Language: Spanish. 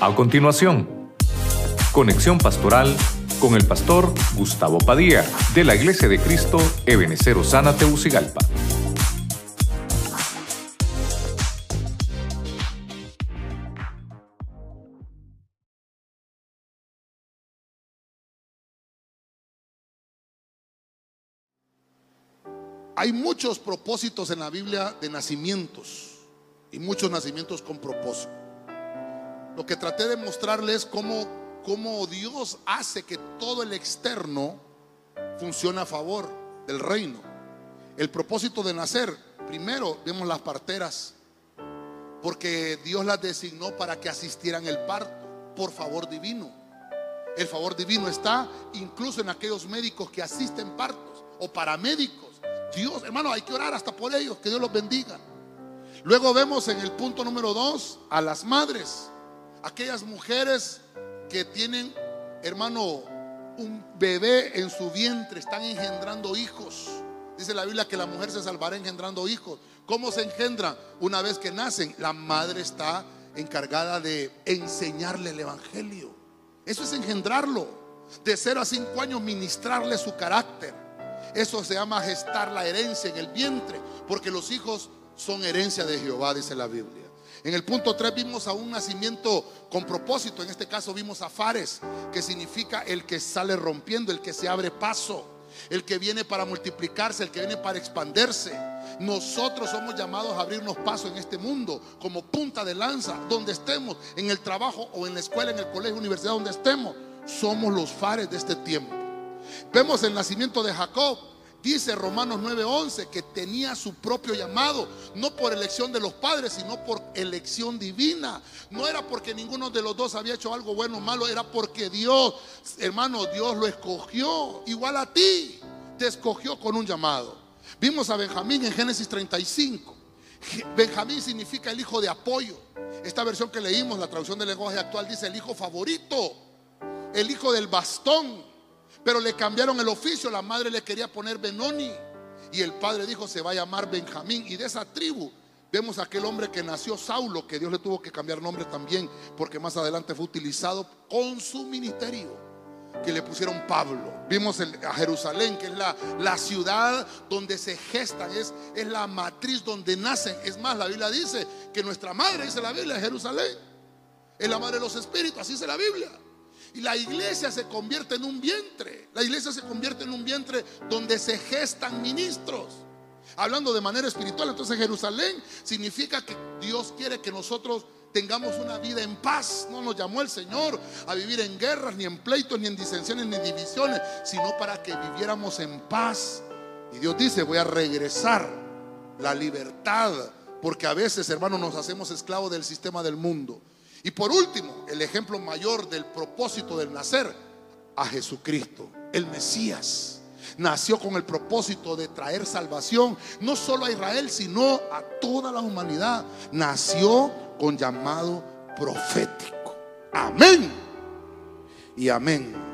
A continuación, conexión pastoral con el pastor Gustavo Padilla de la Iglesia de Cristo Ebenecer Osana Teucigalpa. Hay muchos propósitos en la Biblia de nacimientos y muchos nacimientos con propósito. Lo que traté de mostrarles es cómo, cómo Dios hace que todo el externo funcione a favor del reino. El propósito de nacer, primero vemos las parteras, porque Dios las designó para que asistieran el parto por favor divino. El favor divino está incluso en aquellos médicos que asisten partos o paramédicos Dios, hermano, hay que orar hasta por ellos, que Dios los bendiga. Luego vemos en el punto número dos a las madres, aquellas mujeres que tienen, hermano, un bebé en su vientre, están engendrando hijos. Dice la Biblia que la mujer se salvará engendrando hijos. ¿Cómo se engendran? Una vez que nacen, la madre está encargada de enseñarle el Evangelio. Eso es engendrarlo. De 0 a 5 años ministrarle su carácter eso se llama gestar la herencia en el vientre, porque los hijos son herencia de Jehová, dice la Biblia. En el punto 3 vimos a un nacimiento con propósito, en este caso vimos a Fares, que significa el que sale rompiendo, el que se abre paso, el que viene para multiplicarse, el que viene para expandirse. Nosotros somos llamados a abrirnos paso en este mundo como punta de lanza, donde estemos, en el trabajo o en la escuela, en el colegio, universidad, donde estemos. Somos los fares de este tiempo. Vemos el nacimiento de Jacob. Dice Romanos 9:11 que tenía su propio llamado, no por elección de los padres, sino por elección divina. No era porque ninguno de los dos había hecho algo bueno o malo, era porque Dios, hermano, Dios lo escogió, igual a ti, te escogió con un llamado. Vimos a Benjamín en Génesis 35. Benjamín significa el hijo de apoyo. Esta versión que leímos, la traducción del lenguaje actual, dice el hijo favorito, el hijo del bastón. Pero le cambiaron el oficio, la madre le quería poner Benoni y el padre dijo se va a llamar Benjamín y de esa tribu vemos a aquel hombre que nació Saulo, que Dios le tuvo que cambiar nombre también porque más adelante fue utilizado con su ministerio que le pusieron Pablo. Vimos a Jerusalén, que es la, la ciudad donde se gestan, es, es la matriz donde nacen. Es más, la Biblia dice que nuestra madre, dice la Biblia, es Jerusalén. Es la madre de los espíritus, así dice la Biblia. Y la iglesia se convierte en un vientre. La iglesia se convierte en un vientre donde se gestan ministros. Hablando de manera espiritual, entonces Jerusalén significa que Dios quiere que nosotros tengamos una vida en paz. No nos llamó el Señor a vivir en guerras, ni en pleitos, ni en disensiones, ni divisiones, sino para que viviéramos en paz. Y Dios dice, voy a regresar la libertad, porque a veces, hermanos, nos hacemos esclavos del sistema del mundo. Y por último, el ejemplo mayor del propósito del nacer, a Jesucristo, el Mesías. Nació con el propósito de traer salvación, no solo a Israel, sino a toda la humanidad. Nació con llamado profético. Amén. Y amén.